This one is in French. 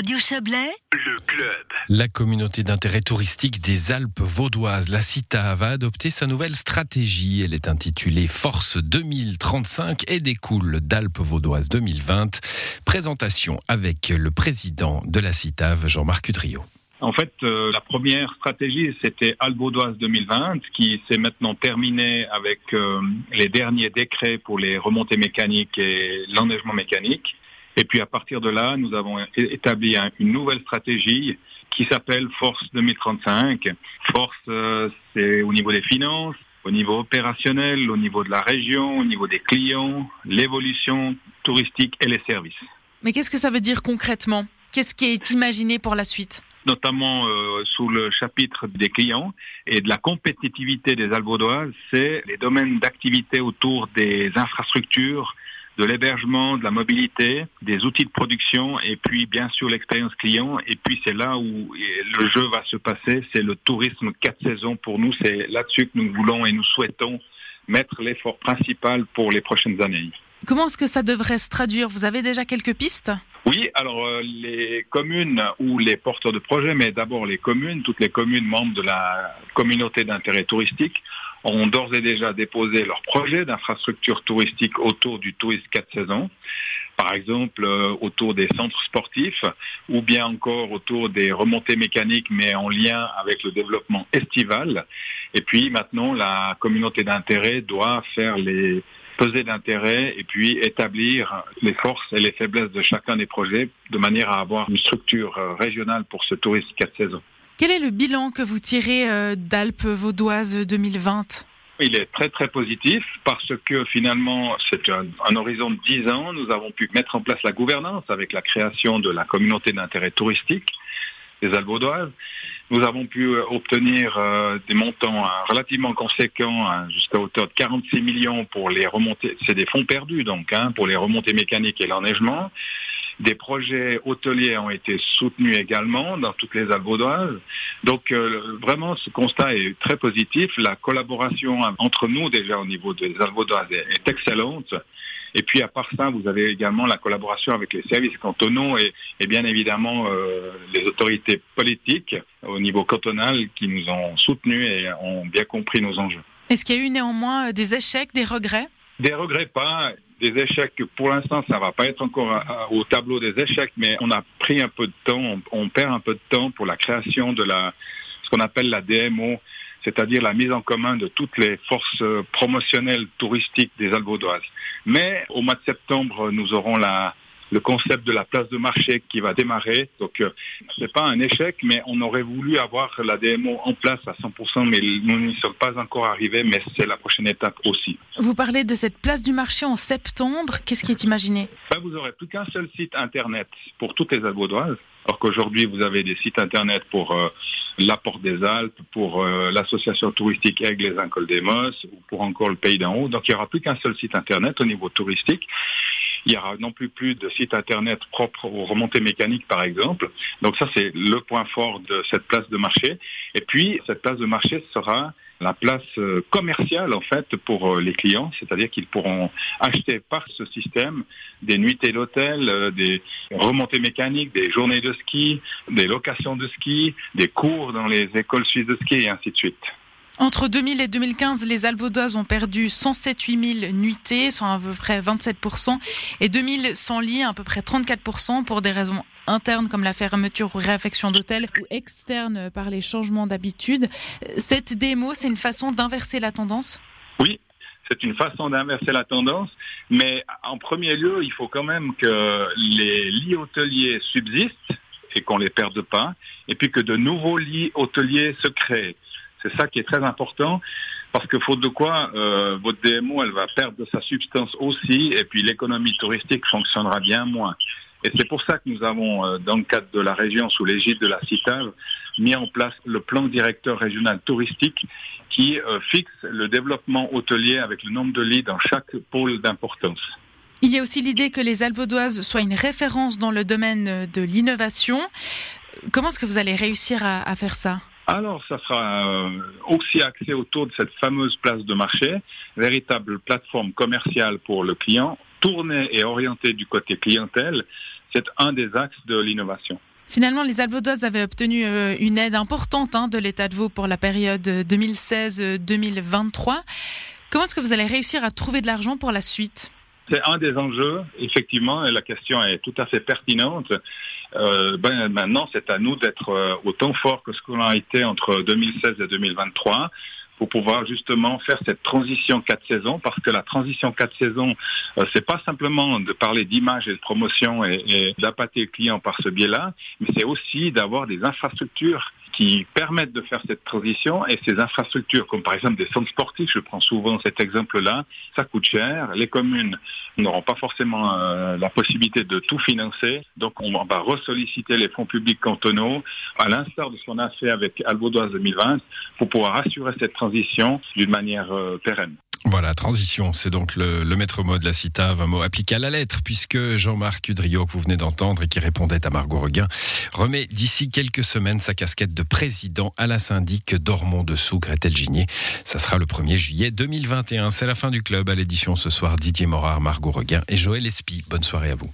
Radio Chablais, le club. La communauté d'intérêt touristique des Alpes vaudoises, la CITA, va adopter sa nouvelle stratégie. Elle est intitulée Force 2035 et découle d'Alpes vaudoises 2020. Présentation avec le président de la CITAV, Jean-Marc Udrio. En fait, euh, la première stratégie, c'était Alvaudoise 2020, qui s'est maintenant terminée avec euh, les derniers décrets pour les remontées mécaniques et l'enneigement mécanique. Et puis à partir de là, nous avons établi une nouvelle stratégie qui s'appelle Force 2035. Force, euh, c'est au niveau des finances, au niveau opérationnel, au niveau de la région, au niveau des clients, l'évolution touristique et les services. Mais qu'est-ce que ça veut dire concrètement? Qu'est-ce qui est imaginé pour la suite? Notamment euh, sous le chapitre des clients et de la compétitivité des Alvaudoises, c'est les domaines d'activité autour des infrastructures, de l'hébergement, de la mobilité, des outils de production et puis bien sûr l'expérience client. Et puis c'est là où le jeu va se passer, c'est le tourisme quatre saisons pour nous. C'est là-dessus que nous voulons et nous souhaitons mettre l'effort principal pour les prochaines années. Comment est-ce que ça devrait se traduire? Vous avez déjà quelques pistes? Oui, alors euh, les communes ou les porteurs de projets, mais d'abord les communes, toutes les communes membres de la communauté d'intérêt touristique, ont d'ores et déjà déposé leur projet d'infrastructure touristique autour du tourisme 4 saisons, par exemple euh, autour des centres sportifs ou bien encore autour des remontées mécaniques mais en lien avec le développement estival. Et puis maintenant, la communauté d'intérêt doit faire les peser d'intérêt et puis établir les forces et les faiblesses de chacun des projets de manière à avoir une structure euh, régionale pour ce tourisme 4 saisons. Quel est le bilan que vous tirez euh, d'Alpes vaudoises 2020 il est très très positif parce que finalement c'est un, horizon de 10 ans. Nous avons pu mettre en place la gouvernance avec la création de la communauté d'intérêt touristique des Albaudoises. Nous avons pu euh, obtenir euh, des montants relativement conséquents, hein, jusqu'à hauteur de 46 millions pour les remontées. C'est des fonds perdus donc hein, pour les remontées mécaniques et l'enneigement. Des projets hôteliers ont été soutenus également dans toutes les Albaudoises. Donc euh, vraiment, ce constat est très positif. La collaboration entre nous déjà au niveau des Albaudoises est, excellente. Et puis à part ça, vous avez également la collaboration avec les services cantonaux et, bien évidemment euh, les autorités politiques au niveau cantonal qui nous ont soutenus et ont bien compris nos enjeux. Est-ce qu'il y a eu néanmoins des échecs, des regrets? Des regrets pas des échecs, pour l'instant, ça va pas être encore au tableau des échecs, mais on a pris un peu de temps, on, perd un peu de temps pour la création de la, ce qu'on appelle la DMO, c'est-à-dire la mise en commun de toutes les forces promotionnelles touristiques des Albaudoises. Mais au mois de septembre, nous aurons la, le concept de la place de marché qui va démarrer. Donc, euh, c'est pas un échec, mais on aurait voulu avoir la DMO en place à 100%, mais nous n'y sommes pas encore arrivés, mais c'est la prochaine étape aussi. Vous parlez de cette place du marché en septembre. Qu'est-ce qui est imaginé? Ben, Vous aurez plus qu'un seul site internet pour toutes les Albaudoises. Alors qu'aujourd'hui, vous avez des sites internet pour euh, la Porte des Alpes, pour euh, l'association touristique Aigle les Incols des Mosses, ou pour encore le Pays d'en haut. Donc il n'y aura plus qu'un seul site internet au niveau touristique. Il y aura non plus plus de site internet propre aux remontées mécaniques, par exemple. Donc ça, c'est le point fort de cette place de marché. Et puis, cette place de marché sera la place euh, commerciale en fait pour euh, les clients, c'est-à-dire qu'ils pourront acheter par ce système des nuitées d'hôtel, euh, des remontées mécaniques, des journées de ski, des locations de ski, des cours dans les écoles suisses de ski et ainsi de suite. Entre 2000 et 2015, les Alvaudoises ont perdu 107 000 nuitées, soit à peu près 27% et 2100 lits, à peu près 34% pour des raisons internes comme la fermeture ou réaffection d'hôtels ou externes par les changements d'habitude. Cette démo, c'est une façon d'inverser la tendance? Oui, c'est une façon d'inverser la tendance, mais en premier lieu, il faut quand même que les lits hôteliers subsistent et qu'on ne les perde pas, et puis que de nouveaux lits hôteliers se créent. C'est ça qui est très important parce que faute de quoi, euh, votre DMO, elle va perdre de sa substance aussi et puis l'économie touristique fonctionnera bien moins. Et c'est pour ça que nous avons, euh, dans le cadre de la région, sous l'égide de la CITAV, mis en place le plan directeur régional touristique qui euh, fixe le développement hôtelier avec le nombre de lits dans chaque pôle d'importance. Il y a aussi l'idée que les Alvaudoises soient une référence dans le domaine de l'innovation. Comment est-ce que vous allez réussir à faire ça? Alors, ça sera euh, aussi axé autour de cette fameuse place de marché, véritable plateforme commerciale pour le client, tournée et orientée du côté clientèle. C'est un des axes de l'innovation. Finalement, les Alvaudoises avaient obtenu euh, une aide importante hein, de l'État de Vaud pour la période 2016-2023. Comment est-ce que vous allez réussir à trouver de l'argent pour la suite? C'est un des enjeux, effectivement, et la question est tout à fait pertinente. Euh, ben, maintenant, c'est à nous d'être euh, autant fort que ce qu'on a été entre 2016 et 2023 pour pouvoir justement faire cette transition quatre saisons, parce que la transition quatre saisons, euh, c'est pas simplement de parler d'image et de promotion et, et d'appâter le client par ce biais-là, mais c'est aussi d'avoir des infrastructures qui permettent de faire cette transition et ces infrastructures, comme par exemple des centres sportifs, je prends souvent cet exemple-là, ça coûte cher. Les communes n'auront pas forcément euh, la possibilité de tout financer, donc on va ressolliciter les fonds publics cantonaux, à l'instar de ce qu'on a fait avec Albaudoise 2020, pour pouvoir assurer cette transition d'une manière euh, pérenne. Voilà, transition, c'est donc le, maître mot de la CITAV, un mot appliqué à la lettre, puisque Jean-Marc Udrio, que vous venez d'entendre et qui répondait à Margot Reguin, remet d'ici quelques semaines sa casquette de président à la syndic d'Ormont-Dessous, Gretel Ginier. Ça sera le 1er juillet 2021. C'est la fin du club à l'édition ce soir. Didier Morard, Margot Reguin et Joël Espy. Bonne soirée à vous.